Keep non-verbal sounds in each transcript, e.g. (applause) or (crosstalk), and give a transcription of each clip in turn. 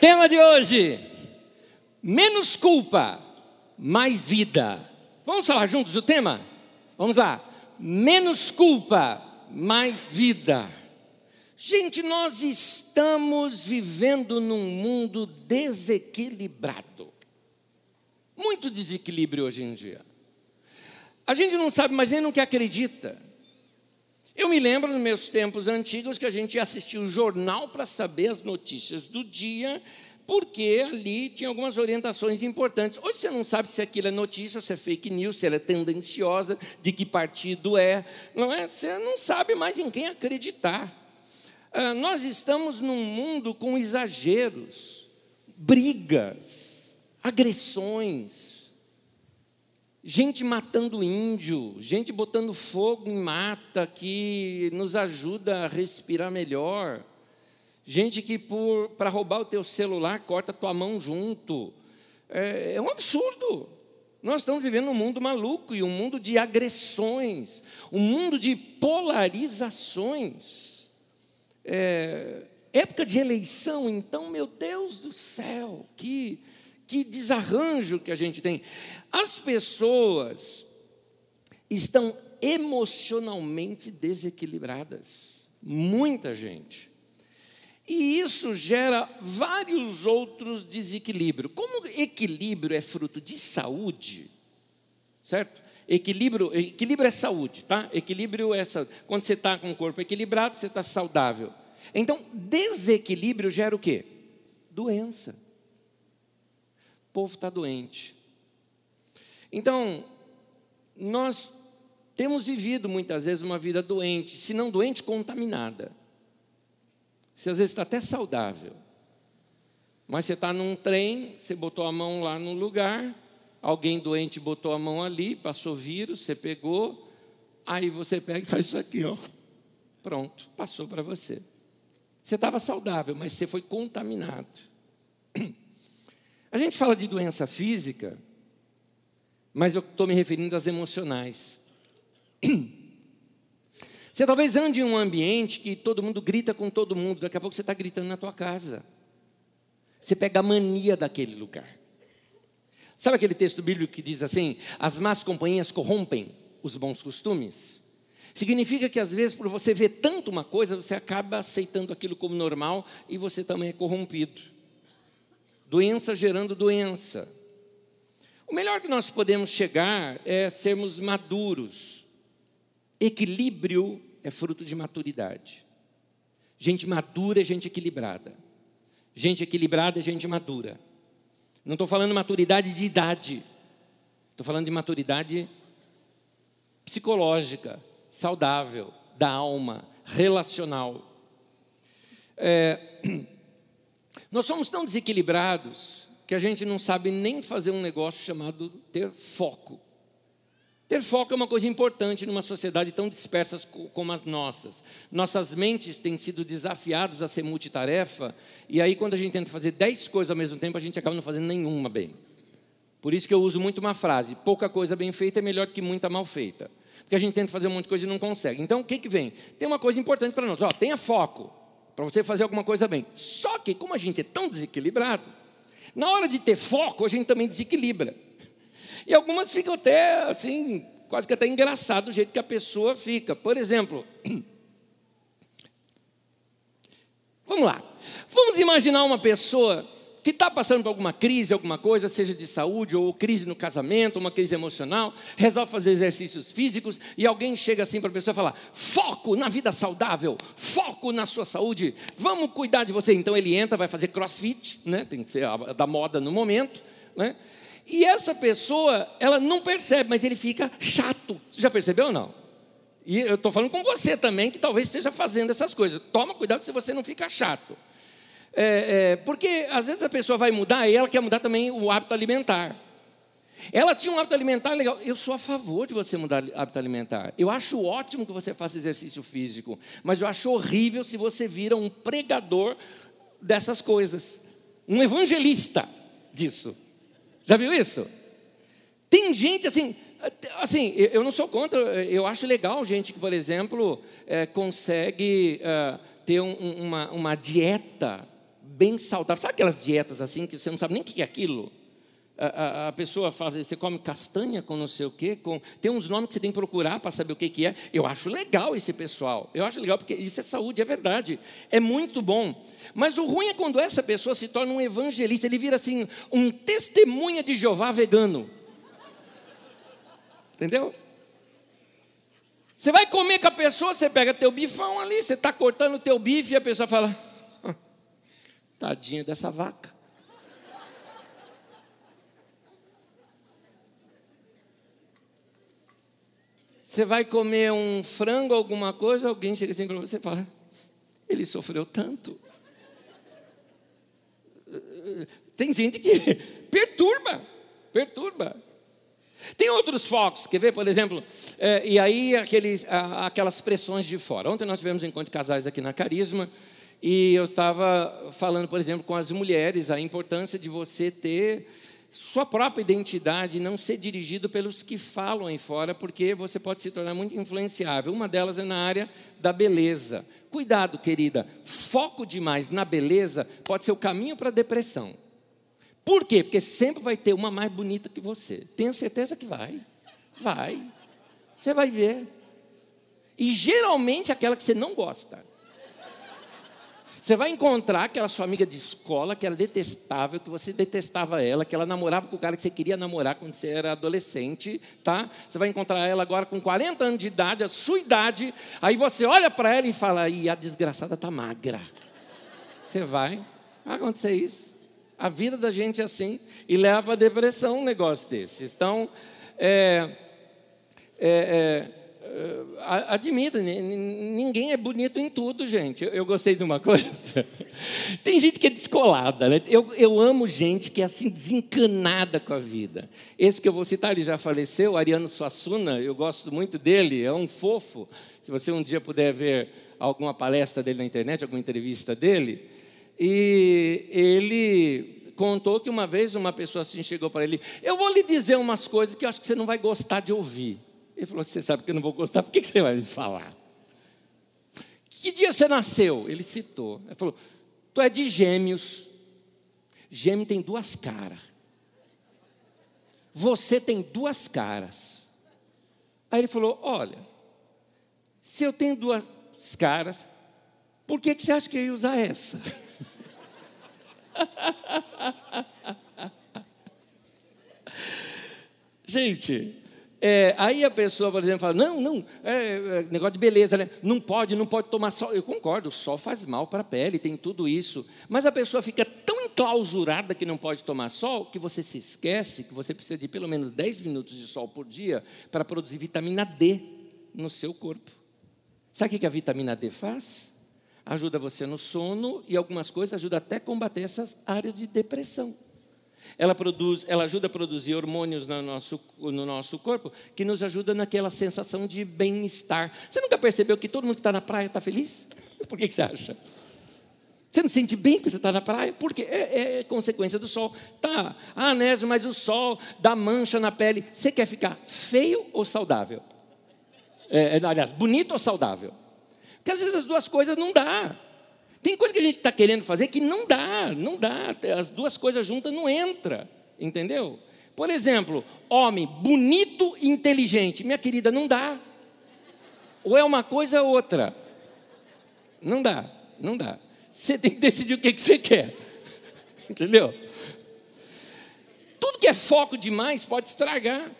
Tema de hoje: menos culpa, mais vida. Vamos falar juntos o tema? Vamos lá. Menos culpa, mais vida. Gente, nós estamos vivendo num mundo desequilibrado. Muito desequilíbrio hoje em dia. A gente não sabe mais nem que acredita. Eu me lembro nos meus tempos antigos que a gente assistia o jornal para saber as notícias do dia, porque ali tinha algumas orientações importantes. Hoje você não sabe se aquilo é notícia, se é fake news, se ela é tendenciosa, de que partido é. Não é? Você não sabe mais em quem acreditar. Ah, nós estamos num mundo com exageros, brigas, agressões gente matando índio, gente botando fogo em mata que nos ajuda a respirar melhor, gente que para roubar o teu celular corta a tua mão junto. É, é um absurdo. Nós estamos vivendo um mundo maluco e um mundo de agressões, um mundo de polarizações. É, época de eleição, então, meu Deus do céu, que que desarranjo que a gente tem. As pessoas estão emocionalmente desequilibradas. Muita gente. E isso gera vários outros desequilíbrios. Como equilíbrio é fruto de saúde, certo? Equilíbrio, equilíbrio é saúde, tá? Equilíbrio é saúde. Quando você está com o corpo equilibrado, você está saudável. Então, desequilíbrio gera o quê? Doença povo está doente. Então, nós temos vivido muitas vezes uma vida doente, se não doente, contaminada. Você às vezes está até saudável, mas você está num trem, você botou a mão lá no lugar, alguém doente botou a mão ali, passou vírus, você pegou, aí você pega e faz isso aqui, ó. Pronto, passou para você. Você estava saudável, mas você foi contaminado. (clears throat) A gente fala de doença física, mas eu estou me referindo às emocionais. (clears throat) Você talvez ande em um ambiente que todo mundo grita com todo mundo, daqui a pouco você está gritando na tua casa. Você pega a mania daquele lugar. Sabe aquele texto bíblico que diz assim: as más companhias corrompem os bons costumes? Significa que às vezes, por você ver tanto uma coisa, você acaba aceitando aquilo como normal e você também é corrompido doença gerando doença. O melhor que nós podemos chegar é sermos maduros. Equilíbrio é fruto de maturidade. Gente madura é gente equilibrada. Gente equilibrada é gente madura. Não estou falando maturidade de idade. Estou falando de maturidade psicológica, saudável, da alma, relacional. É, Nós somos tão desequilibrados que a gente não sabe nem fazer um negócio chamado ter foco. Ter foco é uma coisa importante numa sociedade tão dispersa como as nossas. Nossas mentes têm sido desafiadas a ser multitarefa, e aí, quando a gente tenta fazer dez coisas ao mesmo tempo, a gente acaba não fazendo nenhuma bem. Por isso que eu uso muito uma frase: pouca coisa bem feita é melhor que muita mal feita. Porque a gente tenta fazer um monte de coisa e não consegue. Então, o que, que vem? Tem uma coisa importante para nós: ó, tenha foco para você fazer alguma coisa bem. Só que, como a gente é tão desequilibrado, na hora de ter foco, a gente também desequilibra. E algumas ficam até assim, quase que até engraçado o jeito que a pessoa fica. Por exemplo, (clears throat) vamos lá. Vamos imaginar uma pessoa que está passando por alguma crise, alguma coisa, seja de saúde ou crise no casamento, uma crise emocional, resolve fazer exercícios físicos e alguém chega assim para a pessoa e fala: foco na vida saudável, foco na sua saúde, vamos cuidar de você. Então ele entra, vai fazer crossfit, né? tem que ser da moda no momento, né? E essa pessoa, ela não percebe, mas ele fica chato. Você já percebeu ou não? E eu estou falando com você também, que talvez esteja fazendo essas coisas. Toma cuidado se você não fica chato. É, é, porque às vezes a pessoa vai mudar e ela quer mudar também o hábito alimentar. Ela tinha um hábito alimentar legal. Eu sou a favor de você mudar o hábito alimentar. Eu acho ótimo que você faça exercício físico. Mas eu acho horrível se você vira um pregador dessas coisas. Um evangelista disso. Já viu isso? Tem gente assim. Assim, eu não sou contra, eu acho legal gente que, por exemplo, é, consegue é, ter um, uma, uma dieta bem saudável. Sabe aquelas dietas assim que você não sabe nem o que é aquilo? A, a, a, pessoa faz, você come castanha com não sei o quê, com, tem uns nomes que você tem que procurar para saber o que, que é. Eu acho legal esse pessoal. Eu acho legal porque isso é saúde, é verdade. É muito bom. Mas o ruim é quando essa pessoa se torna um evangelista, ele vira assim, um testemunha de Jeová vegano. Entendeu? Você vai comer com a pessoa, você pega teu bifão ali, você está cortando teu bife e a pessoa fala, tadinha dessa vaca. Você vai comer um frango, alguma coisa, alguém chega assim para você e fala, ele sofreu tanto. Tem gente que (laughs) perturba, perturba. Tem outros focos, quer ver, por exemplo, é, e aí aqueles, aquelas pressões de fora. Ontem nós tivemos um encontro de casais aqui na Carisma, e eu estava falando, por exemplo, com as mulheres a importância de você ter sua própria identidade, não ser dirigido pelos que falam aí fora, porque você pode se tornar muito influenciável. Uma delas é na área da beleza. Cuidado, querida, foco demais na beleza pode ser o caminho para a depressão. Por quê? Porque sempre vai ter uma mais bonita que você. Tenha certeza que vai. Vai. Você vai ver. E geralmente aquela que você não gosta. Você vai encontrar aquela sua amiga de escola que era detestável, que você detestava ela, que ela namorava com o cara que você queria namorar quando você era adolescente, tá? Você vai encontrar ela agora com 40 anos de idade, a sua idade, aí você olha para ela e fala: "E a desgraçada tá magra". Você vai, vai acontecer isso. A vida da gente é assim e leva a depressão um negócio desse. Então, é, é, é, é admita, ninguém é bonito em tudo, gente. Eu, gostei de uma (laughs) coisa. Tem gente que é descolada, né? Eu, eu amo gente que é assim, desencanada com a vida. Esse que eu vou citar, ele já faleceu, Ariano Suassuna, eu gosto muito dele, é um fofo. Se você um dia puder ver alguma palestra dele na internet, alguma entrevista dele, e ele contou que uma vez uma pessoa assim chegou para ele: Eu vou lhe dizer umas coisas que eu acho que você não vai gostar de ouvir. Ele falou: Você sabe que eu não vou gostar, por que você vai me falar? Que dia você nasceu? Ele citou. Ele falou: Tu é de gêmeos. Gêmeo tem duas caras. Você tem duas caras. Aí ele falou: Olha, se eu tenho duas caras, por que, que você acha que eu ia usar essa? (laughs) Gente, é, aí a pessoa, por exemplo, fala: não, não, é, é, negócio de beleza, né? Não pode, não pode tomar sol. Eu concordo, o sol faz mal para a pele, tem tudo isso. Mas a pessoa fica tão enclausurada que não pode tomar sol que você se esquece que você precisa de pelo menos 10 minutos de sol por dia para produzir vitamina D no seu corpo. Sabe o que a vitamina D faz? ajuda você no sono e algumas coisas ajuda até a combater essas áreas de depressão. Ela, produz, ela ajuda a produzir hormônios no nosso, no nosso corpo que nos ajuda naquela sensação de bem-estar. Você nunca percebeu que todo mundo que está na praia está feliz? (laughs) Por que, que você acha? Você não sente bem quando você está na praia? Porque é, é, consequência do sol. Tá, ah, Nésio, mas o sol dá mancha na pele. Você quer ficar feio ou saudável? É, é aliás, bonito ou saudável? Porque às vezes as duas coisas não dá. Tem coisa que a gente está querendo fazer que não dá, não dá. As duas coisas juntas não entra, entendeu? Por exemplo, homem bonito e inteligente. Minha querida, não dá. Ou é uma coisa ou outra. Não dá, não dá. Você tem que decidir o que, que você quer. (laughs) Entendeu? Tudo que é foco demais pode estragar.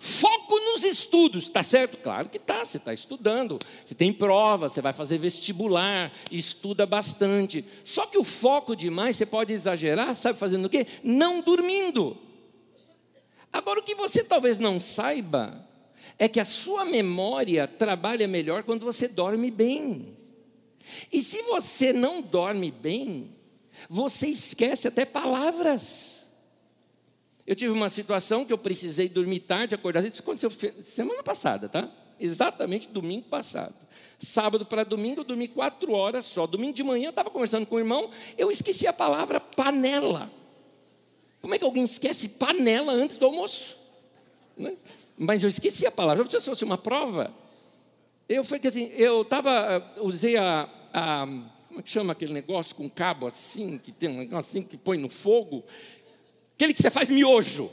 Foco nos estudos, está certo? Claro que está, você está estudando, você tem prova, você vai fazer vestibular, estuda bastante. Só que o foco demais você pode exagerar, sabe fazendo o quê? Não dormindo. Agora, o que você talvez não saiba é que a sua memória trabalha melhor quando você dorme bem. E se você não dorme bem, você esquece até palavras. Eu tive uma situação que eu precisei dormir tarde, acordar. Isso aconteceu semana passada, tá? Exatamente domingo passado. Sábado para domingo, eu dormi quatro horas só. Domingo de manhã, eu estava conversando com o irmão, eu esqueci a palavra panela. Como é que alguém esquece panela antes do almoço? Né? Mas eu esqueci a palavra. Se fosse uma prova, eu que assim, eu estava, usei a, a como é que chama aquele negócio com cabo assim, que tem um negócio assim que põe no fogo? Aquele que você faz miojo.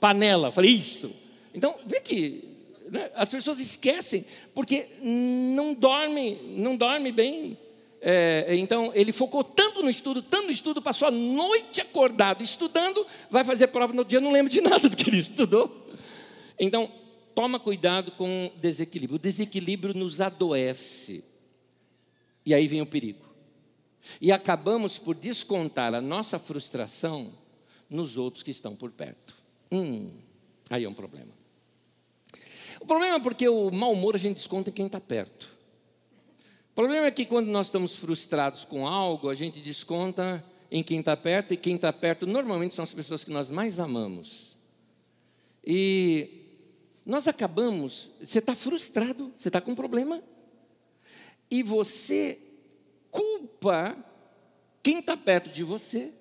Panela, falei, isso. Então, vê que né, as pessoas esquecem, porque não dorme, não dorme bem. É, então, ele focou tanto no estudo, tanto no estudo, passou a noite acordado estudando, vai fazer prova no dia, não lembra de nada do que ele estudou. Então, toma cuidado com o desequilíbrio. O desequilíbrio nos adoece. E aí vem o perigo. E acabamos por descontar a nossa frustração nos outros que estão por perto. Hum, aí é um problema. O problema é porque o mau humor a gente desconta em quem está perto. O problema é que quando nós estamos frustrados com algo, a gente desconta em quem está perto, e quem está perto normalmente são as pessoas que nós mais amamos. E nós acabamos, você está frustrado, você está com um problema, e você culpa quem está perto de você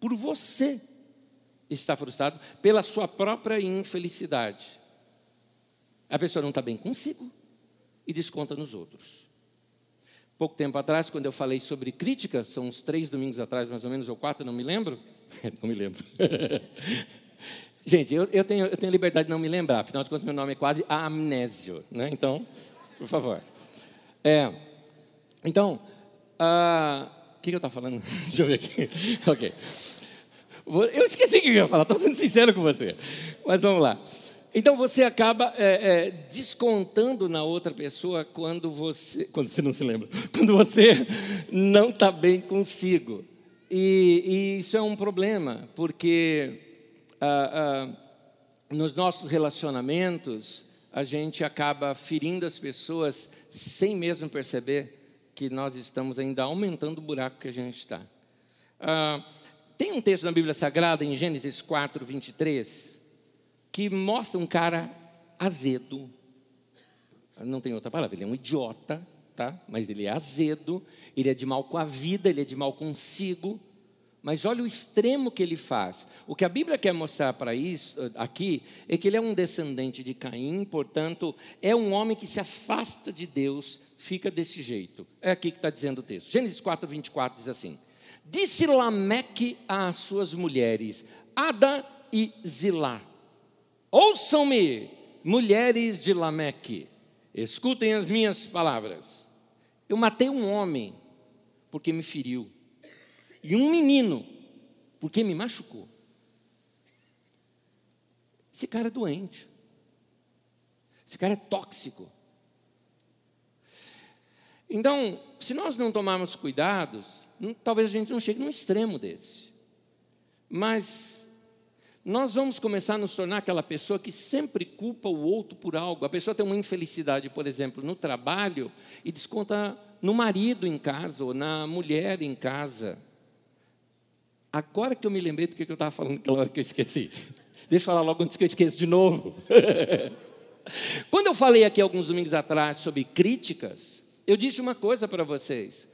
por você estar frustrado pela sua própria infelicidade. A pessoa não está bem consigo e desconta nos outros. Pouco tempo atrás, quando eu falei sobre crítica, são uns três domingos atrás, mais ou menos, ou quatro, não me lembro. (laughs) não me lembro. (laughs) Gente, eu, eu, tenho, eu tenho liberdade de não me lembrar, afinal de contas, meu nome é quase amnésio, né? Então, por favor. É, então, ah, o que, que eu estava falando? (laughs) Deixa eu ver aqui. ok. Eu esqueci o que eu ia falar, estou sendo sincero com você. Mas vamos lá. Então você acaba é, é, descontando na outra pessoa quando você, quando você não se lembra, (laughs) quando você não está bem consigo. E, e, isso é um problema, porque ah, ah, nos nossos relacionamentos a gente acaba ferindo as pessoas sem mesmo perceber que nós estamos ainda aumentando o buraco que a gente está. Ah, tem um texto na Bíblia Sagrada, em Gênesis 4, 23, que mostra um cara azedo. Não tem outra palavra, ele é um idiota, tá? mas ele é azedo, ele é de mal com a vida, ele é de mal consigo. Mas olha o extremo que ele faz. O que a Bíblia quer mostrar para isso eh, aqui é que ele é um descendente de Caim, portanto, é um homem que se afasta de Deus, fica desse jeito. É aqui que está dizendo o texto. Gênesis 4, 24 diz assim: Disse Lameque às suas mulheres, Ada e Zilá: Ouçam-me, mulheres de Lameque, escutem as minhas palavras. Eu matei um homem porque me feriu e um menino, porque me machucou. Esse cara é doente. Esse cara é tóxico. Então, se nós não tomarmos cuidados, talvez a gente não chegue num extremo desse. Mas nós vamos começar a nos tornar aquela pessoa que sempre culpa o outro por algo. A pessoa tem uma infelicidade, por exemplo, no trabalho e desconta no marido em casa ou na mulher em casa. Agora que eu me lembrei do que eu estava falando (laughs) hora que eu esqueci. Deixa eu falar logo antes que eu esqueça de novo. (laughs) Quando eu falei aqui alguns domingos atrás sobre críticas, eu disse uma coisa para vocês.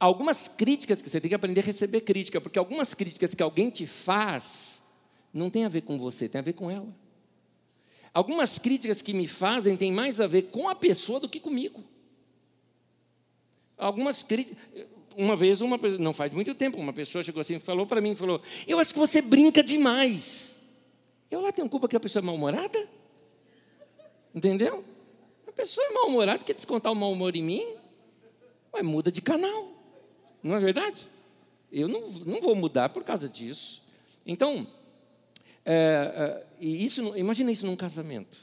Algumas críticas que você tem que aprender a receber crítica, porque algumas críticas que alguém te faz não tem a ver com você, tem a ver com ela. Algumas críticas que me fazem têm mais a ver com a pessoa do que comigo. Algumas críticas uma vez, uma, não faz muito tempo, uma pessoa chegou assim e falou para mim, falou, eu acho que você brinca demais. Eu lá tenho culpa que a pessoa é mal-humorada? Entendeu? A pessoa é mal-humorada, quer descontar o mau humor em mim? Ué, muda de canal. Não é verdade? Eu não, não vou mudar por causa disso. Então, é, é, isso, imagina isso num casamento.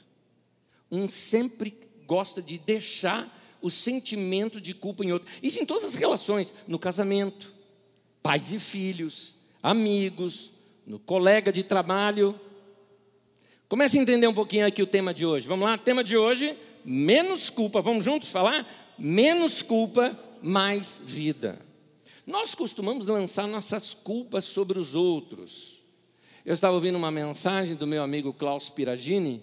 Um sempre gosta de deixar o sentimento de culpa em outro. Isso em todas as relações, no casamento, pais e filhos, amigos, no colega de trabalho. Comece a entender um pouquinho aqui o tema de hoje. Vamos lá, tema de hoje, menos culpa. Vamos juntos falar? Menos culpa, mais vida. Nós costumamos lançar nossas culpas sobre os outros. Eu estava ouvindo uma mensagem do meu amigo Klaus Piragini,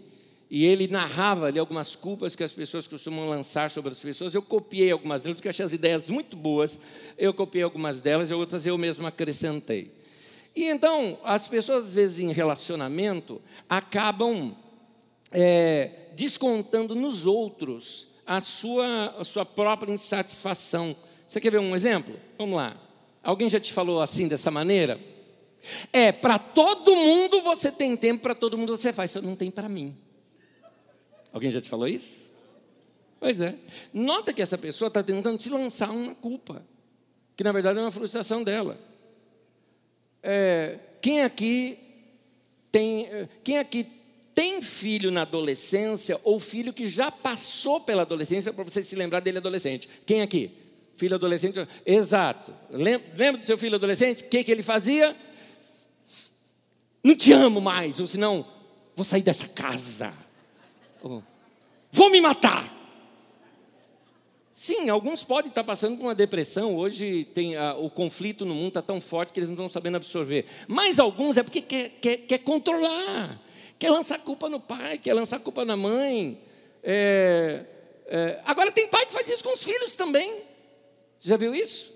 e ele narrava ali algumas culpas que as pessoas costumam lançar sobre as pessoas. Eu copiei algumas delas, porque achei as ideias muito boas. Eu copiei algumas delas e outras eu mesmo acrescentei. E então, as pessoas, às vezes, em relacionamento, acabam é, descontando nos outros a sua, a sua própria insatisfação Você quer ver um exemplo? Vamos lá. Alguém já te falou assim, dessa maneira? É, para todo mundo você tem tempo, para todo mundo você faz, só não tem para mim. Alguém já te falou isso? Pois é. Nota que essa pessoa está tentando te lançar uma culpa, que na verdade é uma frustração dela. É, quem aqui tem, é, quem aqui tem filho na adolescência ou filho que já passou pela adolescência para você se lembrar dele adolescente? Quem aqui? Filho adolescente? Exato. Lembra do seu filho adolescente? O que, que ele fazia? Não te amo mais, ou senão vou sair dessa casa. Vou me matar. Sim, alguns podem estar passando por uma depressão. Hoje tem a, o conflito no mundo está tão forte que eles não estão sabendo absorver. Mas alguns é porque quer, quer, quer controlar, quer lançar culpa no pai, quer lançar culpa na mãe. É, é, agora tem pai que faz isso com os filhos também. Já viu isso?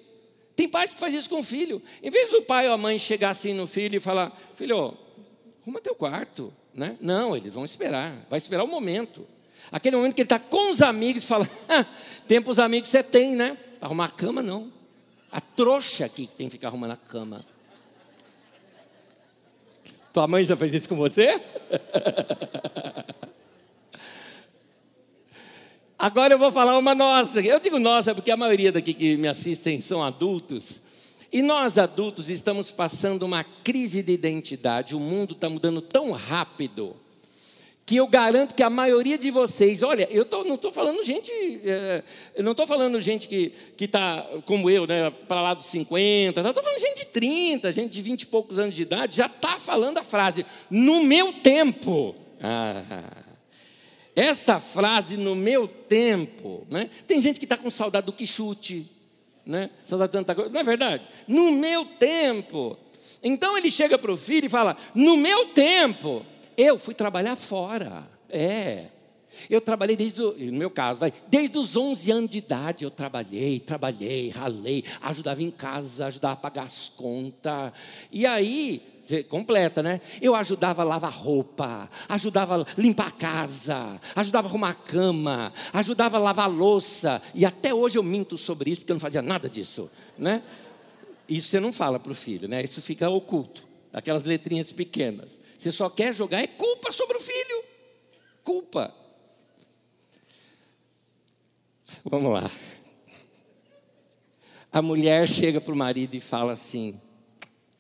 Tem pais que fazem isso com o filho. Em vez do pai ou a mãe chegar assim no filho e falar: Filho, arruma teu quarto. Né? Não, eles vão esperar. Vai esperar o momento. Aquele momento que ele está com os amigos e fala: (laughs) Tempo os amigos você tem, né? Para arrumar a cama, não. A trouxa aqui que tem que ficar arrumando a cama. Tua mãe já fez isso com você? (laughs) Agora eu vou falar uma nossa. Eu digo nossa porque a maioria daqui que me assistem são adultos. E nós adultos estamos passando uma crise de identidade. O mundo está mudando tão rápido que eu garanto que a maioria de vocês, olha, eu tô, não estou falando gente, é, eu não estou falando gente que está como eu, né, para lá dos 50, estou falando gente de 30, gente de 20 e poucos anos de idade, já está falando a frase, no meu tempo. Ah, essa frase, no meu tempo, né, tem gente que está com saudade do quichute, né, saudade de tanta coisa, não é verdade? No meu tempo. Então ele chega para o filho e fala, no meu tempo, eu fui trabalhar fora. É. Eu trabalhei desde, no meu caso, vai, desde os 11 anos de idade eu trabalhei, trabalhei, ralei, ajudava em casa, ajudava a pagar as contas. E aí, completa, né? Eu ajudava a lavar roupa, ajudava a limpar a casa, ajudava a arrumar a cama, ajudava a lavar a louça. E até hoje eu minto sobre isso, porque eu não fazia nada disso, né? Isso você não fala para o filho, né? Isso fica oculto, aquelas letrinhas pequenas. Você só quer jogar é culpa sobre o filho. Culpa. Vamos lá. A mulher chega para o marido e fala assim: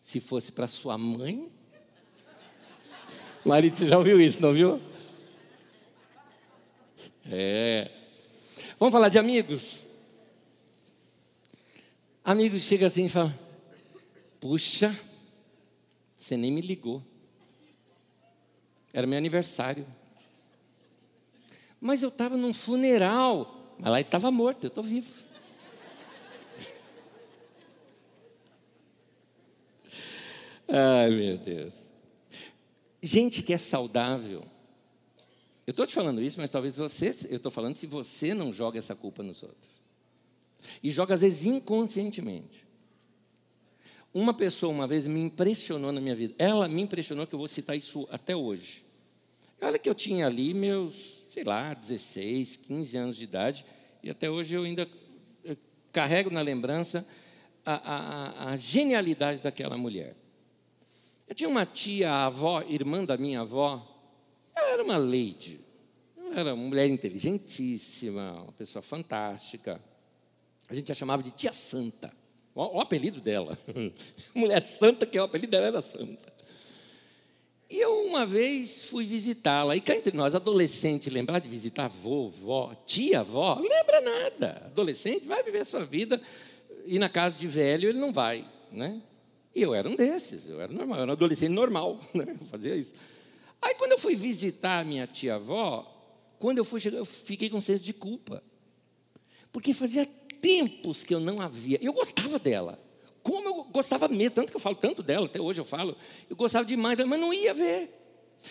se fosse para sua mãe. Marido, você já ouviu isso, não viu? É. Vamos falar de amigos? Amigos chega assim e fala: Puxa, você nem me ligou. Era meu aniversário. Mas eu estava num funeral. Mas lá ele estava morto, eu estou vivo. Ai, meu Deus. Gente que é saudável. Eu estou te falando isso, mas talvez você, eu estou falando se você não joga essa culpa nos outros. E joga às vezes inconscientemente. Uma pessoa uma vez me impressionou na minha vida. Ela me impressionou que eu vou citar isso até hoje. Olha que eu tinha ali meus, sei lá, 16, 15 anos de idade, e até hoje eu ainda carrego na lembrança a, a, a genialidade daquela mulher. Eu tinha uma tia, avó, irmã da minha avó, ela era uma lady, ela era uma mulher inteligentíssima, uma pessoa fantástica. A gente a chamava de tia santa. O, o apelido dela. (laughs) Mulher santa, que é o apelido dela era santa. E eu uma vez fui visitá-la. E cá entre nós, adolescente, lembrar de visitar vovó, tia, avó, lembra nada. Adolescente vai viver a sua vida. E na casa de velho ele não vai, né? E eu era um desses, eu era normal, eu era um adolescente normal, (laughs) né? Eu fazia isso. Aí quando eu fui visitar a minha tia-avó, quando eu fui chegar, eu fiquei com senso de culpa. Porque fazia tempos que eu não havia. Eu gostava dela. Como eu gostava mesmo, tanto que eu falo tanto dela, até hoje eu falo. Eu gostava demais dela, mas não ia ver.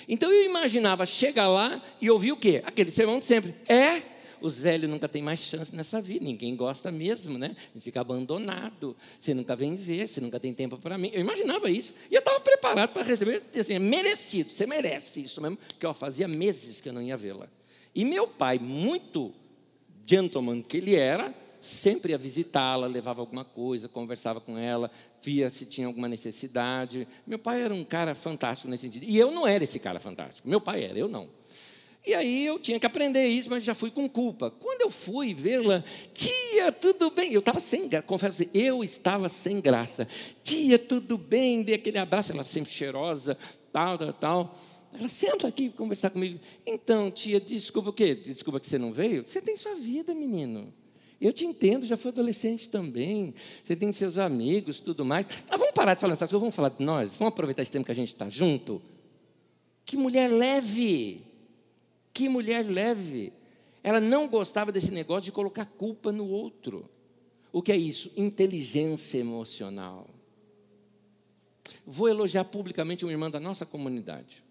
Então eu imaginava chegar lá e ouvir o quê? Aquele sermão de sempre. É, os velhos nunca têm mais chance nessa vida, ninguém gosta mesmo, né? Fica abandonado, você nunca vem ver, você nunca tem tempo para mim. Eu imaginava isso. E eu estava preparado para receber, assim, é merecido, você merece isso mesmo, que eu fazia meses que eu não ia vê-la. E meu pai, muito gentleman que ele era, sempre ia visitá-la, levava alguma coisa, conversava com ela, via se tinha alguma necessidade. Meu pai era um cara fantástico nesse sentido. E eu não era esse cara fantástico. Meu pai era, eu não. E aí eu tinha que aprender isso, mas já fui com culpa. Quando eu fui vê-la, tia, tudo bem? Eu estava sem graça, confesso, eu estava sem graça. Tia, tudo bem? Dei aquele abraço, ela sempre cheirosa, tal, tal, tal. Ela senta aqui conversar comigo. Então, tia, desculpa o quê? Desculpa que você não veio? Você tem sua vida, menino. Eu te entendo, já fui adolescente também. Você tem seus amigos, tudo mais. Ah, vamos parar de falar essas coisas, vamos falar de nós. Vamos aproveitar esse tempo que a gente está junto. Que mulher leve. Que mulher leve. Ela não gostava desse negócio de colocar culpa no outro. O que é isso? Inteligência emocional. Vou elogiar publicamente uma irmã da nossa comunidade.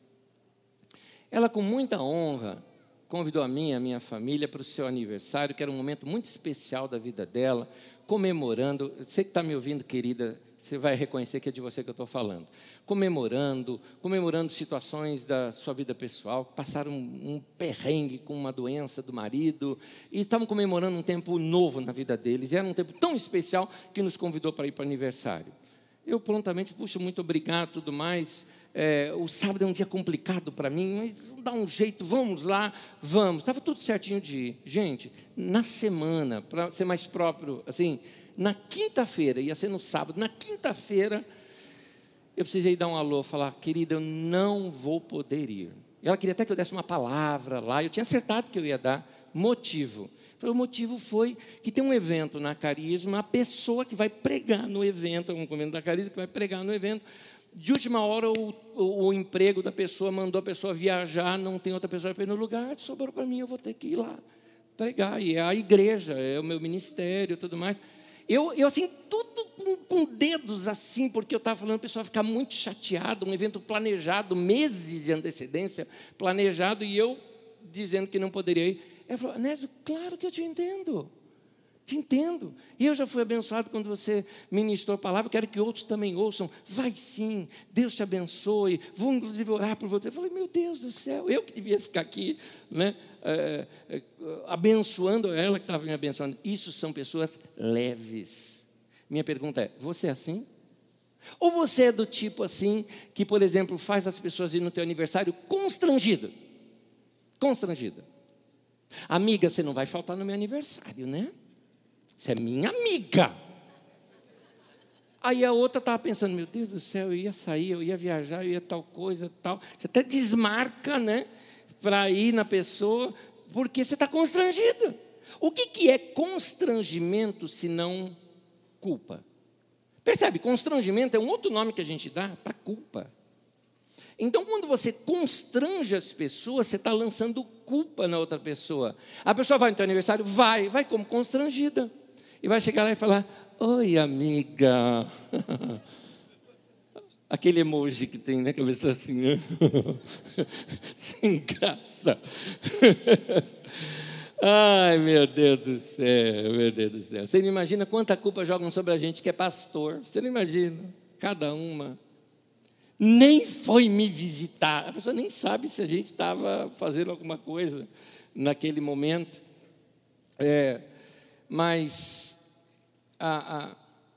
Ela, com muita honra, convidou a mim e a minha família para o seu aniversário, que era um momento muito especial da vida dela, comemorando. Você que está me ouvindo, querida, você vai reconhecer que é de você que eu estou falando. Comemorando, comemorando situações da sua vida pessoal, passaram um, um perrengue com uma doença do marido, e estavam comemorando um tempo novo na vida deles, e era um tempo tão especial que nos convidou para ir para o aniversário. Eu prontamente, puxa, muito obrigado, tudo mais. É, o sábado é um dia complicado para mim, mas dar um jeito, vamos lá, vamos. Estava tudo certinho de ir. Gente, na semana, para ser mais próprio, assim, na quinta-feira, ia ser no sábado, na quinta-feira, eu precisei dar um alô, falar, querida, eu não vou poder ir. Ela queria até que eu desse uma palavra lá, eu tinha acertado que eu ia dar motivo. O motivo foi que tem um evento na Carisma, a pessoa que vai pregar no evento, um convento da Carisma que vai pregar no evento, de última hora o, o, o, emprego da pessoa mandou a pessoa viajar, não tem outra pessoa para ir no lugar, sobrou para mim, eu vou ter que ir lá pregar. E é a igreja, é o meu ministério e tudo mais. Eu, eu assim, tudo com, com dedos assim, porque eu estava falando, o pessoal ficar muito chateado, um evento planejado, meses de antecedência, planejado, e eu dizendo que não poderia ir. Ela falou, Nésio, claro que eu te entendo. Te entendo. E eu já fui abençoado quando você ministrou a palavra, quero que outros também ouçam. Vai sim, Deus te abençoe. Vou inclusive orar por você. Eu falei, meu Deus do céu, eu que devia ficar aqui, né, é, é, abençoando ela que estava me abençoando. Isso são pessoas leves. Minha pergunta é: você é assim? Ou você é do tipo assim, que, por exemplo, faz as pessoas ir no teu aniversário constrangida? Constrangida. Amiga, você não vai faltar no meu aniversário, né? Você é minha amiga. Aí a outra estava pensando, meu Deus do céu, eu ia sair, eu ia viajar, eu ia tal coisa, tal. Você até desmarca, né? Para ir na pessoa, porque você está constrangido. O que, que é constrangimento se não culpa? Percebe? Constrangimento é um outro nome que a gente dá para culpa. Então, quando você constrange as pessoas, você está lançando culpa na outra pessoa. A pessoa vai no teu aniversário? Vai, vai como constrangida e vai chegar lá e falar: Oi, amiga. (laughs) Aquele emoji que tem, né? Que está assim, né? (laughs) sem graça. (laughs) Ai, meu Deus do céu, meu Deus do céu. Você não imagina quanta culpa jogam sobre a gente que é pastor. Você não imagina? Cada uma. Nem foi me visitar. A pessoa nem sabe se a gente estava fazendo alguma coisa naquele momento. É, mas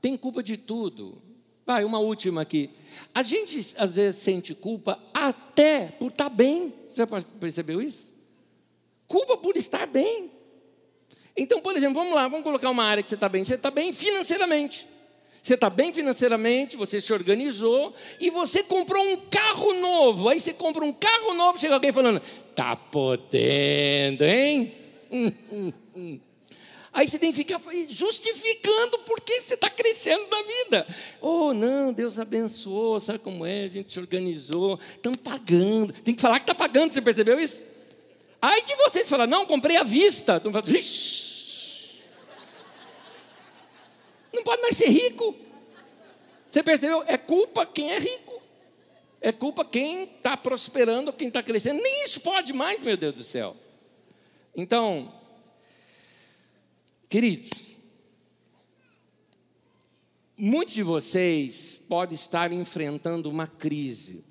tem culpa de tudo. Vai, uma última aqui. A gente às vezes sente culpa até por estar bem. Você percebeu isso? Culpa por estar bem. Então, por exemplo, vamos lá, vamos colocar uma área que você está bem. Você está bem financeiramente. Você está bem financeiramente, você se organizou e você comprou um carro novo. Aí você compra um carro novo, chega alguém falando: tá podendo, hein? Hum, hum, hum. Aí você tem que ficar justificando porque você está crescendo na vida. Oh, não, Deus abençoou, sabe como é? A gente se organizou, estamos pagando. Tem que falar que está pagando, você percebeu isso? Aí de vocês falar, não, comprei à vista. Não pode mais ser rico. Você percebeu? É culpa quem é rico. É culpa quem está prosperando, quem está crescendo. Nem isso pode mais, meu Deus do céu. Então, Queridos, muitos de vocês podem estar enfrentando uma crise.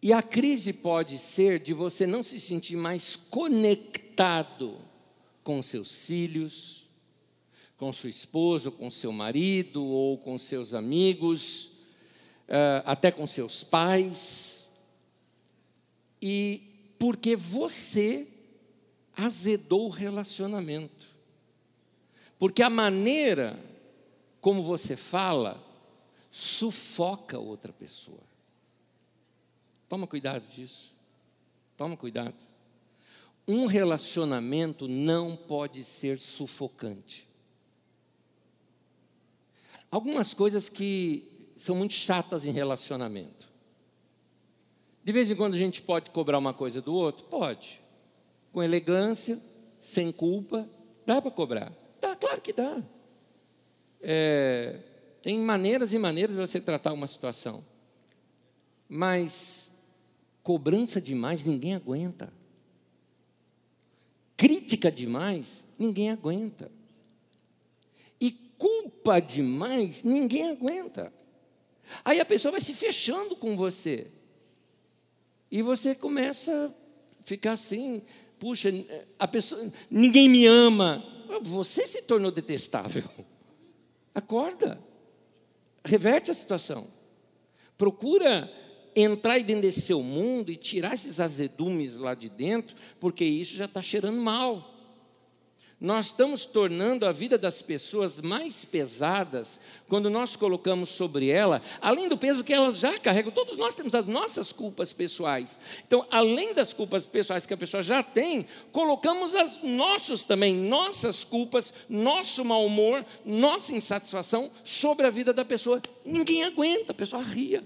E a crise pode ser de você não se sentir mais conectado com seus filhos, com sua esposa, com seu marido, ou com seus amigos, eh, até com seus pais. E porque você azedou o relacionamento. Porque a maneira como você fala sufoca outra pessoa. Toma cuidado disso. Toma cuidado. Um relacionamento não pode ser sufocante. Algumas coisas que são muito chatas em relacionamento. De vez em quando a gente pode cobrar uma coisa do outro? Pode. Com elegância, sem culpa, dá para cobrar. Dá, claro que dá. É, tem maneiras e maneiras de você tratar uma situação. Mas cobrança demais ninguém aguenta. Crítica demais ninguém aguenta. E culpa demais ninguém aguenta. Aí a pessoa vai se fechando com você. E você começa a ficar assim, puxa, a pessoa, ninguém me ama. Você se tornou detestável. Acorda. Reverte a situação. Procura entrar dentro desse seu mundo e tirar esses azedumes lá de dentro, porque isso já está cheirando mal. Nós estamos tornando a vida das pessoas mais pesadas quando nós colocamos sobre ela, além do peso que elas já carregam, todos nós temos as nossas culpas pessoais. Então, além das culpas pessoais que a pessoa já tem, colocamos as nossas também, nossas culpas, nosso mau humor, nossa insatisfação sobre a vida da pessoa. Ninguém aguenta, a pessoa ria.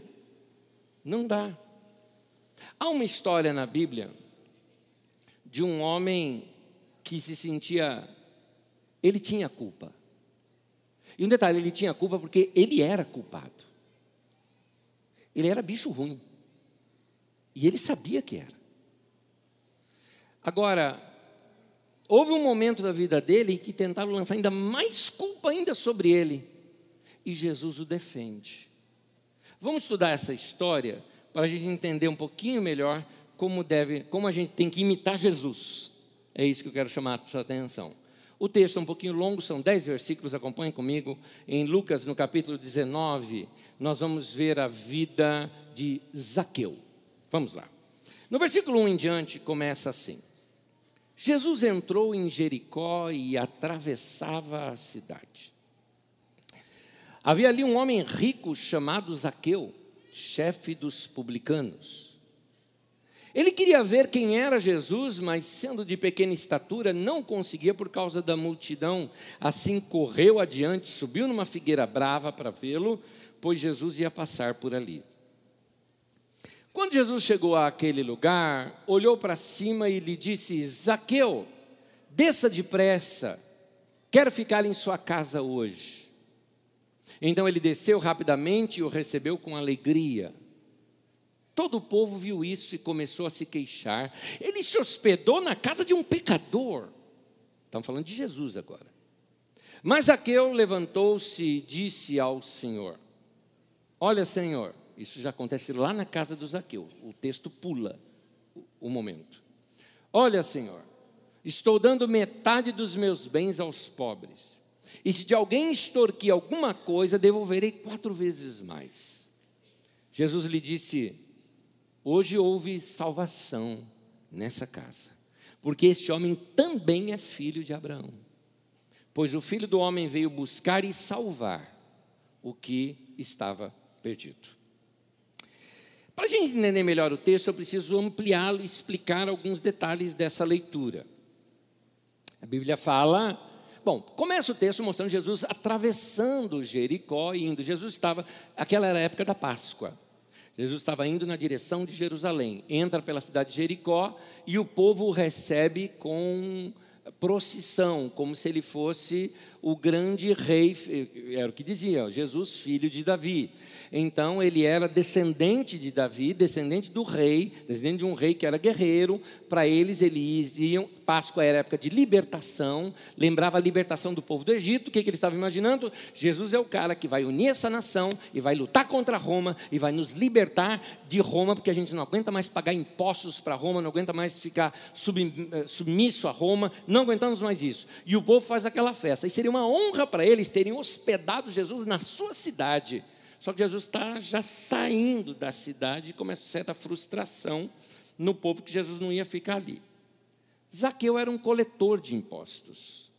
Não dá. Há uma história na Bíblia de um homem que se sentia. Ele tinha culpa. E um detalhe, ele tinha culpa porque ele era culpado. Ele era bicho ruim. E ele sabia que era. Agora, houve um momento da vida dele em que tentaram lançar ainda mais culpa ainda sobre ele. E Jesus o defende. Vamos estudar essa história para a gente entender um pouquinho melhor como deve, como a gente tem que imitar Jesus. É isso que eu quero chamar a sua atenção. O texto é um pouquinho longo, são dez versículos, acompanhe comigo. Em Lucas, no capítulo 19, nós vamos ver a vida de Zaqueu. Vamos lá. No versículo 1 em diante, começa assim: Jesus entrou em Jericó e atravessava a cidade. Havia ali um homem rico chamado Zaqueu, chefe dos publicanos. Ele queria ver quem era Jesus, mas sendo de pequena estatura, não conseguia por causa da multidão. Assim correu adiante, subiu numa figueira brava para vê-lo, pois Jesus ia passar por ali. Quando Jesus chegou àquele lugar, olhou para cima e lhe disse: Zaqueu, desça depressa, quero ficar em sua casa hoje. Então ele desceu rapidamente e o recebeu com alegria. Todo o povo viu isso e começou a se queixar. Ele se hospedou na casa de um pecador. Estamos falando de Jesus agora. Mas Zaqueu levantou-se e disse ao Senhor: Olha, Senhor, isso já acontece lá na casa do Zaqueu. O texto pula o momento. Olha, Senhor, estou dando metade dos meus bens aos pobres. E se de alguém extorquir alguma coisa, devolverei quatro vezes mais. Jesus lhe disse: Hoje houve salvação nessa casa, porque este homem também é filho de Abraão. Pois o filho do homem veio buscar e salvar o que estava perdido. Para a gente entender melhor o texto, eu preciso ampliá-lo e explicar alguns detalhes dessa leitura. A Bíblia fala Bom, começa o texto mostrando Jesus atravessando Jericó e indo. Jesus estava, aquela era a época da Páscoa. Jesus estava indo na direção de Jerusalém. Entra pela cidade de Jericó e o povo o recebe com procissão, como se ele fosse o grande rei, era o que dizia, Jesus, filho de Davi. Então ele era descendente de Davi, descendente do rei, descendente de um rei que era guerreiro. Para eles, eles iam. Páscoa era época de libertação, lembrava a libertação do povo do Egito. O que, que eles estavam imaginando? Jesus é o cara que vai unir essa nação e vai lutar contra Roma e vai nos libertar de Roma, porque a gente não aguenta mais pagar impostos para Roma, não aguenta mais ficar eh, submisso a Roma, não aguentamos mais isso. E o povo faz aquela festa. E seria uma honra para eles terem hospedado Jesus na sua cidade. Só que Jesus está já saindo da cidade e começa certa frustração no povo que Jesus não ia ficar ali. Zaqueu era um coletor de impostos.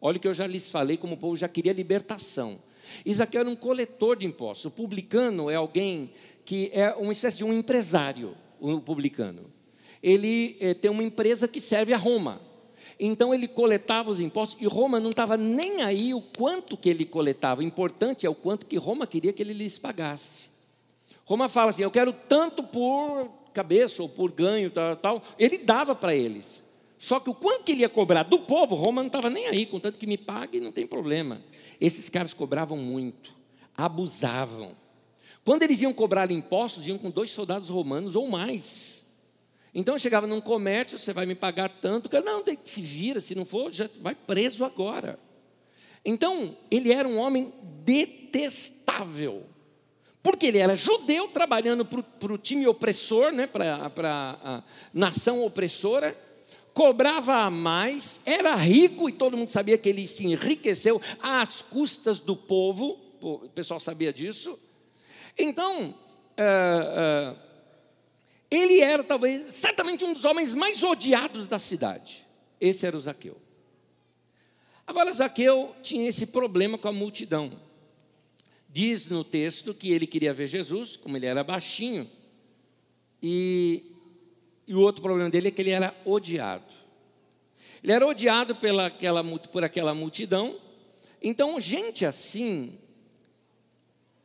Olha o que eu já lhes falei, como o povo já queria libertação. E Zaqueu era um coletor de impostos. O publicano é alguém que é uma espécie de um empresário, o publicano. Ele é, tem uma empresa que serve a Roma. Então ele coletava os impostos e Roma não estava nem aí o quanto que ele coletava. O importante é o quanto que Roma queria que ele lhes pagasse. Roma fala assim: eu quero tanto por cabeça ou por ganho, tal, tal. Ele dava para eles. Só que o quanto que ele ia cobrar do povo, Roma não estava nem aí, contanto que me pague, não tem problema. Esses caras cobravam muito, abusavam. Quando eles iam cobrar impostos, iam com dois soldados romanos ou mais. Então eu chegava num comércio, você vai me pagar tanto, cara, não, se vira, se não for, já vai preso agora. Então, ele era um homem detestável. Porque ele era judeu, trabalhando para o time opressor, né, para a nação opressora, cobrava a mais, era rico e todo mundo sabia que ele se enriqueceu às custas do povo, o pessoal sabia disso. Então, uh, uh, ele era talvez, certamente um dos homens mais odiados da cidade. Esse era o Zaqueu. Agora, Zaqueu tinha esse problema com a multidão. Diz no texto que ele queria ver Jesus, como ele era baixinho, e, e o outro problema dele é que ele era odiado. Ele era odiado pela, aquela, por aquela multidão, então, gente assim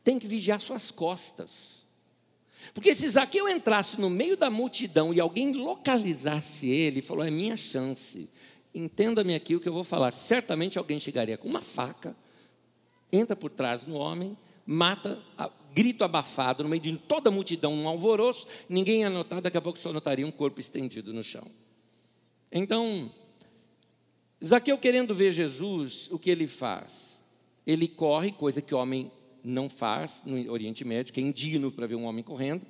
tem que vigiar suas costas. Porque se Zaqueu entrasse no meio da multidão e alguém localizasse ele, falou: é minha chance. Entenda-me aqui o que eu vou falar. Certamente alguém chegaria com uma faca, entra por trás no homem, mata, grito abafado no meio de toda a multidão, um alvoroço, ninguém ia notar, daqui a pouco só notaria um corpo estendido no chão. Então, Zaqueu querendo ver Jesus, o que ele faz? Ele corre, coisa que homem não faz no Oriente Médio, que é indigno para ver um homem correndo.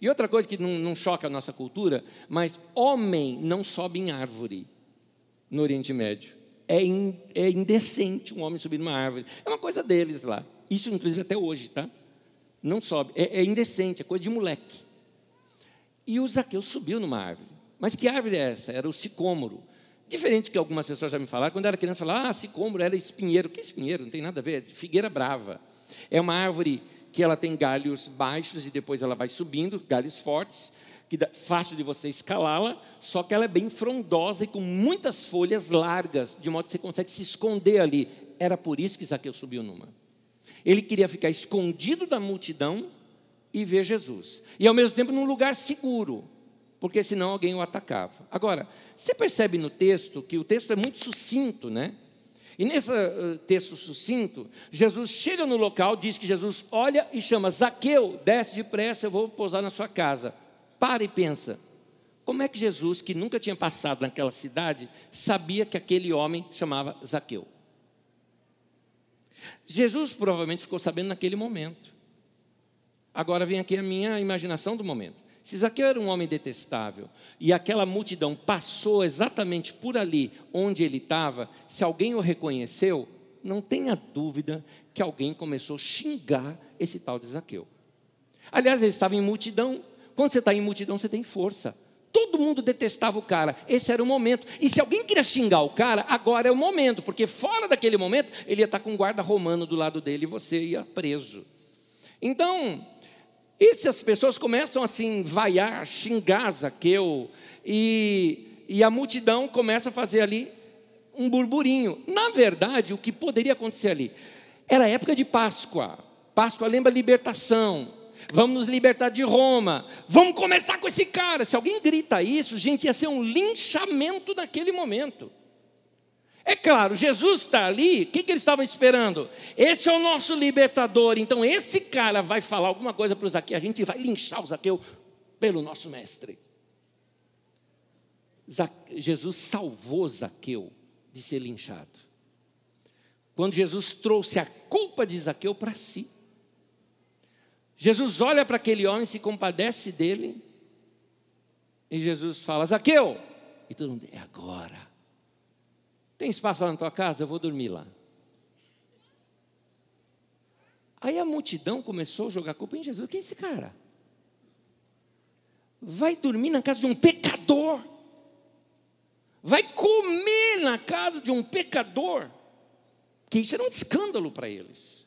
E outra coisa que não, não choca a nossa cultura, mas homem não sobe em árvore no Oriente Médio. É, in, é indecente um homem subir numa árvore. É uma coisa deles lá. Isso, inclusive, até hoje, tá? Não sobe. É, é indecente, é coisa de moleque. E o Zaqueu subiu numa árvore. Mas que árvore é essa? Era o sicômoro. Diferente que algumas pessoas já me falaram, quando era criança, falavam, ah, sicômoro era espinheiro. Que espinheiro? Não tem nada a ver, figueira brava. É uma árvore que ela tem galhos baixos e depois ela vai subindo, galhos fortes, que fácil de você escalá-la, só que ela é bem frondosa e com muitas folhas largas, de modo que você consegue se esconder ali. Era por isso que Zaqueu subiu numa. Ele queria ficar escondido da multidão e ver Jesus. E ao mesmo tempo num lugar seguro, porque senão alguém o atacava. Agora, você percebe no texto que o texto é muito sucinto, né? E nesse uh, texto sucinto, Jesus chega no local, diz que Jesus olha e chama Zaqueu, desce depressa, eu vou pousar na sua casa. Para e pensa. Como é que Jesus, que nunca tinha passado naquela cidade, sabia que aquele homem chamava Zaqueu? Jesus provavelmente ficou sabendo naquele momento. Agora vem aqui a minha imaginação do momento. Se Zaqueu era um homem detestável e aquela multidão passou exatamente por ali onde ele estava, se alguém o reconheceu, não tenha dúvida que alguém começou a xingar esse tal de Zaqueu. Aliás, ele estava em multidão. Quando você está em multidão, você tem força. Todo mundo detestava o cara. Esse era o momento. E se alguém queria xingar o cara, agora é o momento, porque fora daquele momento, ele ia estar com um guarda romano do lado dele e você ia preso. Então, e se as pessoas começam assim, vaiar, xingar Zaqueu, e, e a multidão começa a fazer ali um burburinho. Na verdade, o que poderia acontecer ali? Era época de Páscoa. Páscoa lembra libertação. Vamos nos libertar de Roma. Vamos começar com esse cara. Se alguém grita isso, gente, ia ser um linchamento naquele momento. É claro, Jesus está ali, o que, que eles estavam esperando? Esse é o nosso libertador, então esse cara vai falar alguma coisa para o Zaqueu, a gente vai linchar o Zaqueu pelo nosso mestre. Jesus salvou Zaqueu de ser linchado. Quando Jesus trouxe a culpa de Zaqueu para si. Jesus olha para aquele homem, se compadece dele, e Jesus fala: Zaqueu! E todo mundo, é agora. Tem espaço lá na tua casa? Eu vou dormir lá. Aí a multidão começou a jogar culpa em Jesus. Quem é esse cara? Vai dormir na casa de um pecador vai comer na casa de um pecador, que isso era um escândalo para eles.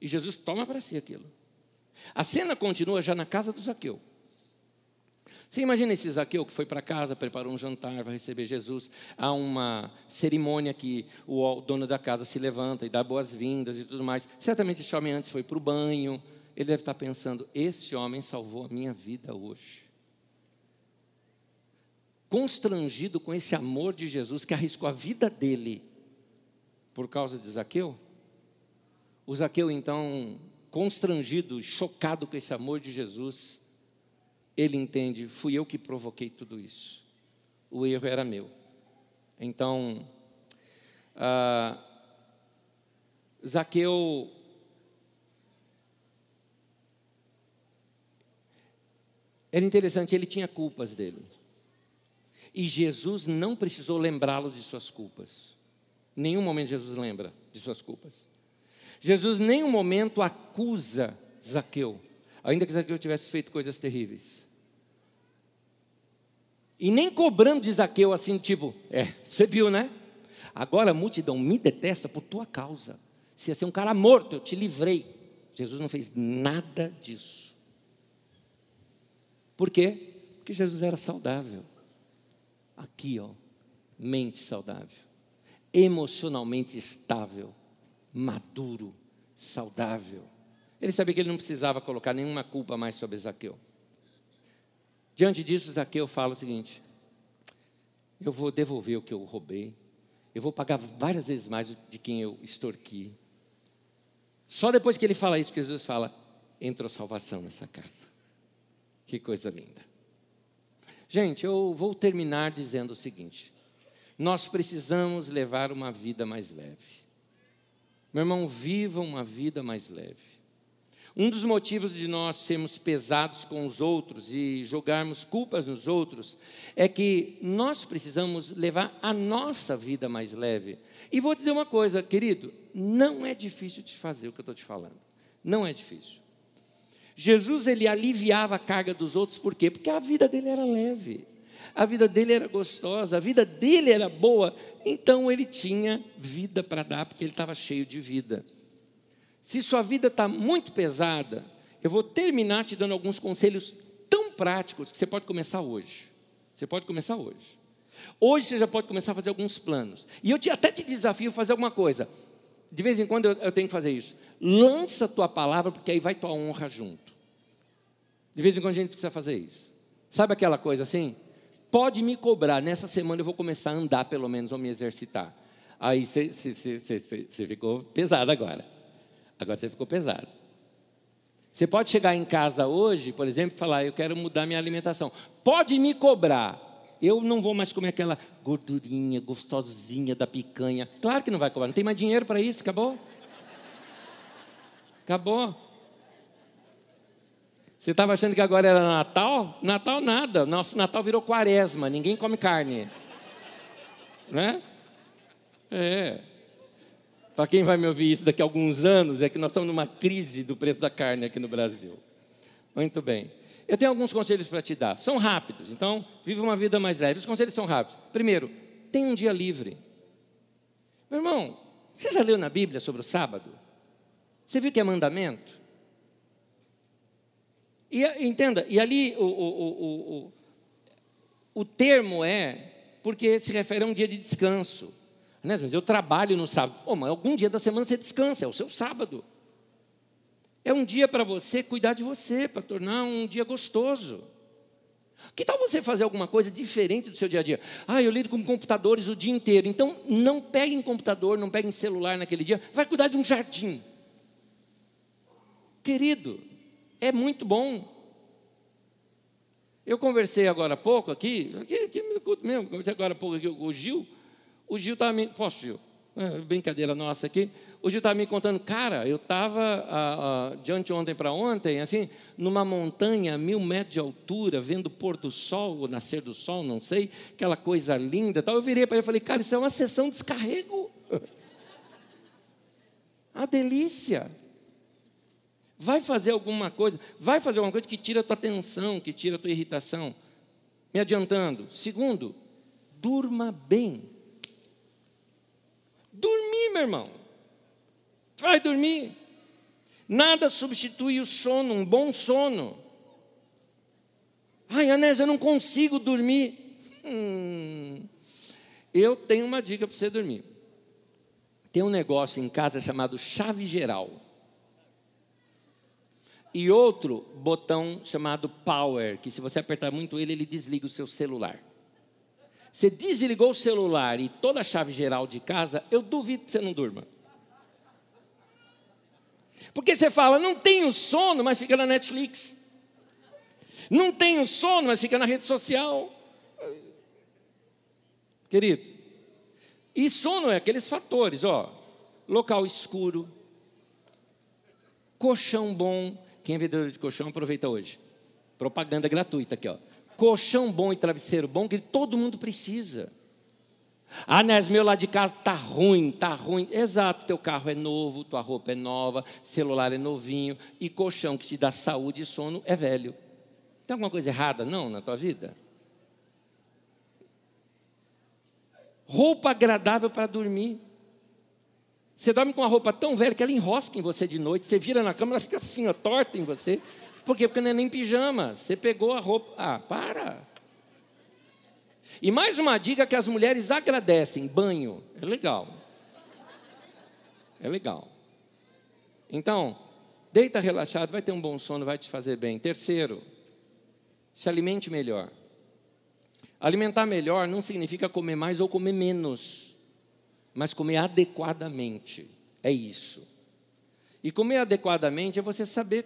E Jesus toma para si aquilo. A cena continua já na casa do Zaqueu. Você imagina esse Zaqueu que foi para casa, preparou um jantar, vai receber Jesus. Há uma cerimônia que o dono da casa se levanta e dá boas-vindas e tudo mais. Certamente esse homem antes foi para o banho. Ele deve estar pensando: esse homem salvou a minha vida hoje constrangido com esse amor de Jesus que arriscou a vida dele por causa de Zaqueu? O Zaqueu, então, constrangido, chocado com esse amor de Jesus, ele entende: fui eu que provoquei tudo isso. O erro era meu. Então, ah, Zaqueu era interessante, ele tinha culpas dele. E Jesus não precisou lembrá-lo de suas culpas. Em nenhum momento Jesus lembra de suas culpas. Jesus em nenhum momento acusa Zaqueu, ainda que Zaqueu tivesse feito coisas terríveis. E nem cobrando de Zaqueu assim, tipo, é, você viu, né? Agora a multidão me detesta por tua causa. Se ia ser um cara morto, eu te livrei. Jesus não fez nada disso. Por quê? Porque Jesus era saudável aqui, ó, mente saudável, emocionalmente estável, maduro, saudável. Ele sabia que ele não precisava colocar nenhuma culpa mais sobre Zaqueu. Diante disso, Zaqueu fala o seguinte: eu vou devolver o que eu roubei, eu vou pagar várias vezes mais de quem eu extorqui. Só depois que ele fala isso, que Jesus fala: entrou salvação nessa casa. Que coisa linda. Gente, eu vou terminar dizendo o seguinte: nós precisamos levar uma vida mais leve. Meu irmão, viva uma vida mais leve. Um dos motivos de nós sermos pesados com os outros e jogarmos culpas nos outros é que nós precisamos levar a nossa vida mais leve. E vou dizer uma coisa, querido: não é difícil de fazer o que eu estou te falando. Não é difícil. Jesus ele aliviava a carga dos outros, por quê? Porque a vida dele era leve, a vida dele era gostosa, a vida dele era boa, então ele tinha vida para dar, porque ele estava cheio de vida. Se sua vida está muito pesada, eu vou terminar te dando alguns conselhos tão práticos que você pode começar hoje. Você pode começar hoje. Hoje você já pode começar a fazer alguns planos. E eu te, até te desafio a fazer alguma coisa. De vez em quando eu, eu tenho que fazer isso. Lança a tua palavra, porque aí vai tua honra junto. De vez em quando a gente precisa fazer isso. Sabe aquela coisa assim? Pode me cobrar, nessa semana eu vou começar a andar pelo menos ou me exercitar. Aí você ficou pesado agora. Agora você ficou pesado. Você pode chegar em casa hoje, por exemplo, e falar: Eu quero mudar minha alimentação. Pode me cobrar. Eu não vou mais comer aquela gordurinha gostosinha da picanha. Claro que não vai cobrar. Não tem mais dinheiro para isso. Acabou? Acabou. Você estava achando que agora era Natal? Natal nada. Nosso Natal virou quaresma. Ninguém come carne. Né? É. Para quem vai me ouvir isso daqui a alguns anos, é que nós estamos numa crise do preço da carne aqui no Brasil. Muito bem. Eu tenho alguns conselhos para te dar. São rápidos, então vive uma vida mais leve. Os conselhos são rápidos. Primeiro, tem um dia livre. Meu irmão, você já leu na Bíblia sobre o sábado? Você viu que é mandamento? E entenda, e ali o, o, o, o, o termo é porque se refere a um dia de descanso. Né? Mas eu trabalho no sábado. Oh, mas algum dia da semana você descansa, é o seu sábado. É um dia para você cuidar de você, para tornar um dia gostoso. Que tal você fazer alguma coisa diferente do seu dia a dia? Ah, eu lido com computadores o dia inteiro. Então, não pegue em computador, não pegue em celular naquele dia. Vai cuidar de um jardim. Querido, é muito bom. Eu conversei agora há pouco aqui, aqui, aqui mesmo, conversei agora há pouco aqui com o Gil. O Gil estava me. Posso, Gil? É, brincadeira nossa aqui. O Gil estava me contando, cara, eu estava de ontem para ontem, assim, numa montanha, mil metros de altura, vendo o pôr do sol, o nascer do sol, não sei, aquela coisa linda tal. Eu virei para ele e falei, cara, isso é uma sessão de descarrego. (laughs) A delícia. Vai fazer alguma coisa, vai fazer alguma coisa que tira a tua atenção, que tira a tua irritação. Me adiantando. Segundo, durma bem. Dormir, meu irmão. Vai dormir. Nada substitui o sono, um bom sono. Ai, Anés, eu não consigo dormir. Hum, eu tenho uma dica para você dormir. Tem um negócio em casa chamado chave geral e outro botão chamado power, que se você apertar muito ele, ele desliga o seu celular. Você desligou o celular e toda a chave geral de casa, eu duvido que você não durma. Porque você fala, não tenho sono, mas fica na Netflix. Não tenho sono, mas fica na rede social. Querido, e sono é aqueles fatores, ó. Local escuro, colchão bom, quem é vendedor de colchão, aproveita hoje. Propaganda gratuita aqui, ó. Colchão bom e travesseiro bom que todo mundo precisa. Ah, Nes, meu lá de casa tá ruim, tá ruim. Exato, teu carro é novo, tua roupa é nova, celular é novinho e colchão que te dá saúde e sono é velho. Tem alguma coisa errada não na tua vida? Roupa agradável para dormir. Você dorme com uma roupa tão velha que ela enrosca em você de noite. Você vira na cama, ela fica assim, ó, torta em você. Por quê? Porque não é nem pijama. Você pegou a roupa. Ah, para. E mais uma dica que as mulheres agradecem: banho. É legal. É legal. Então, deita relaxado, vai ter um bom sono, vai te fazer bem. Terceiro, se alimente melhor. Alimentar melhor não significa comer mais ou comer menos mas comer adequadamente. É isso. E comer adequadamente é você saber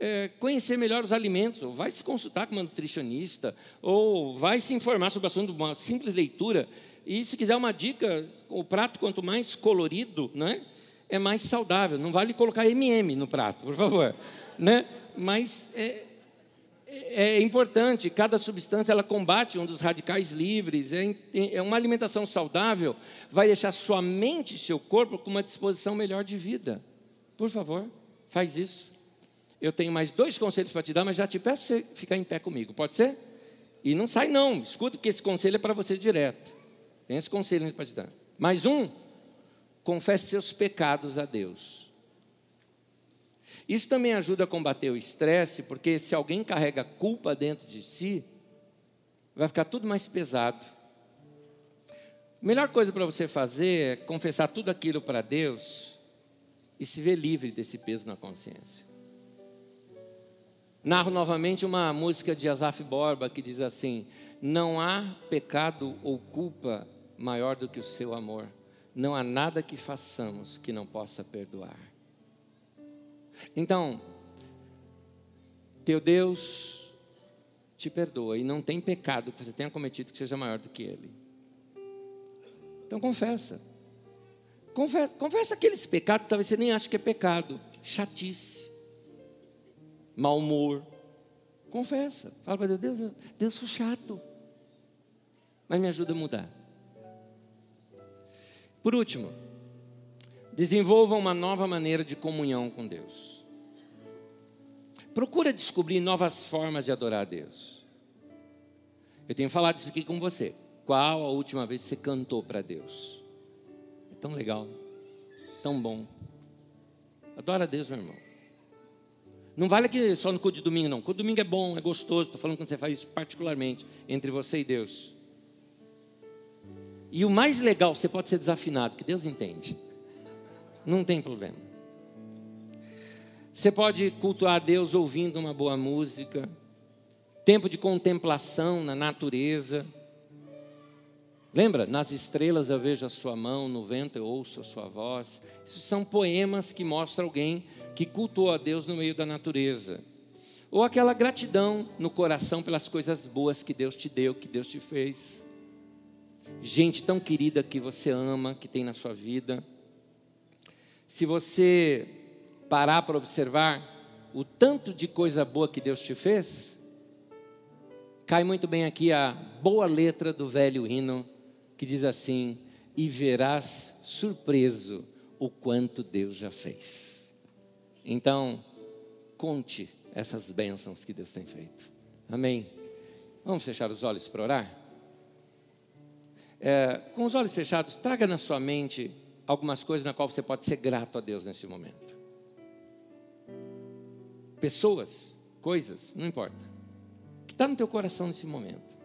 é, conhecer melhor os alimentos, ou vai se consultar com uma nutricionista, ou vai se informar sobre o assunto, uma simples leitura. E se quiser uma dica, o prato quanto mais colorido, né, é mais saudável. Não vale colocar MM no prato, por favor, (laughs) né? Mas é, é importante, cada substância ela combate um dos radicais livres, é, é uma alimentação saudável, vai deixar sua mente e seu corpo com uma disposição melhor de vida. Por favor, faz isso. Eu tenho mais dois conselhos para te dar, mas já te peço você ficar em pé comigo, pode ser? E não sai não, escuta porque esse conselho é para você direto. Tem esse conselho para te dar. Mais um, confesse seus pecados a Deus. Isso também ajuda a combater o estresse, porque se alguém carrega culpa dentro de si, vai ficar tudo mais pesado. A melhor coisa para você fazer é confessar tudo aquilo para Deus e se ver livre desse peso na consciência. Narro novamente uma música de Asaf Borba que diz assim: Não há pecado ou culpa maior do que o seu amor. Não há nada que façamos que não possa perdoar. Então, teu Deus te perdoa e não tem pecado que você tenha cometido que seja maior do que ele. Então confessa. Confessa, confessa aqueles pecados que talvez você nem ache que é pecado. Chatice, mau humor. Confessa. Fala para Deus, Deus, Deus sou chato. Mas me ajuda a mudar. Por último, Desenvolva uma nova maneira de comunhão com Deus. Procura descobrir novas formas de adorar a Deus. Eu tenho falado isso aqui com você. Qual a última vez que você cantou para Deus? É tão legal, tão bom. Adora a Deus, meu irmão. Não vale aqui só no culto de domingo, não. Culto de domingo é bom, é gostoso. Estou falando quando você faz isso particularmente entre você e Deus. E o mais legal, você pode ser desafinado, que Deus entende. Não tem problema. Você pode cultuar Deus ouvindo uma boa música, tempo de contemplação na natureza. Lembra? Nas estrelas eu vejo a sua mão, no vento eu ouço a sua voz. Esses são poemas que mostram alguém que cultuou a Deus no meio da natureza. Ou aquela gratidão no coração pelas coisas boas que Deus te deu, que Deus te fez. Gente tão querida que você ama, que tem na sua vida. Se você parar para observar o tanto de coisa boa que Deus te fez, cai muito bem aqui a boa letra do velho hino, que diz assim: E verás surpreso o quanto Deus já fez. Então, conte essas bênçãos que Deus tem feito. Amém. Vamos fechar os olhos para orar? É, com os olhos fechados, traga na sua mente algumas coisas na qual você pode ser grato a Deus nesse momento. Pessoas, coisas, não importa. O que está no teu coração nesse momento?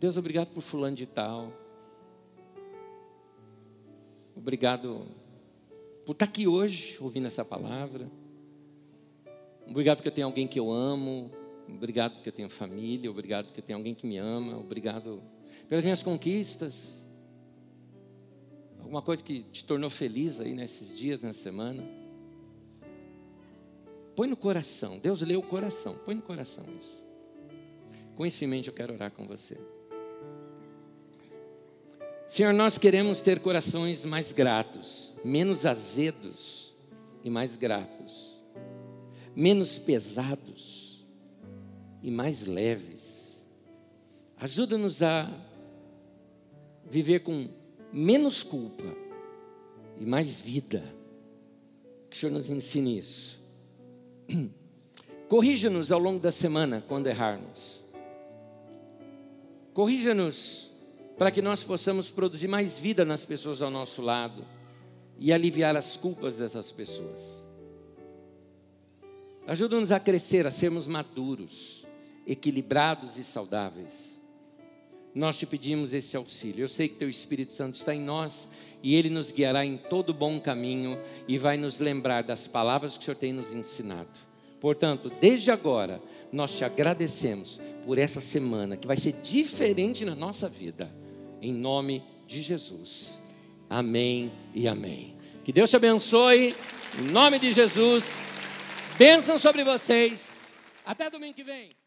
Deus, obrigado por fulano de tal. Obrigado por estar aqui hoje ouvindo essa palavra. Obrigado porque eu tenho alguém que eu amo. Obrigado porque eu tenho família. Obrigado porque eu tenho alguém que me ama. Obrigado pelas minhas conquistas. Alguma coisa que te tornou feliz aí nesses dias, nessa semana. Põe no coração. Deus lê o coração. Põe no coração isso. Com isso em mente, eu quero orar com você. Senhor, nós queremos ter corações mais gratos, menos azedos e mais gratos, menos pesados e mais leves. Ajuda-nos a viver com menos culpa e mais vida. Que o Senhor nos ensine isso. (clears throat) Corrija-nos ao longo da semana quando errarmos. Corrija-nos para que nós possamos produzir mais vida nas pessoas ao nosso lado e aliviar as culpas dessas pessoas. Ajuda-nos a crescer, a sermos maduros, equilibrados e saudáveis. Nós te pedimos esse auxílio. Eu sei que teu Espírito Santo está em nós e ele nos guiará em todo bom caminho e vai nos lembrar das palavras que o Senhor tem nos ensinado. Portanto, desde agora, nós te agradecemos por essa semana que vai ser diferente na nossa vida. Em nome de Jesus. Amém e amém. Que Deus te abençoe. Em nome de Jesus. Bênção sobre vocês. Até domingo que vem.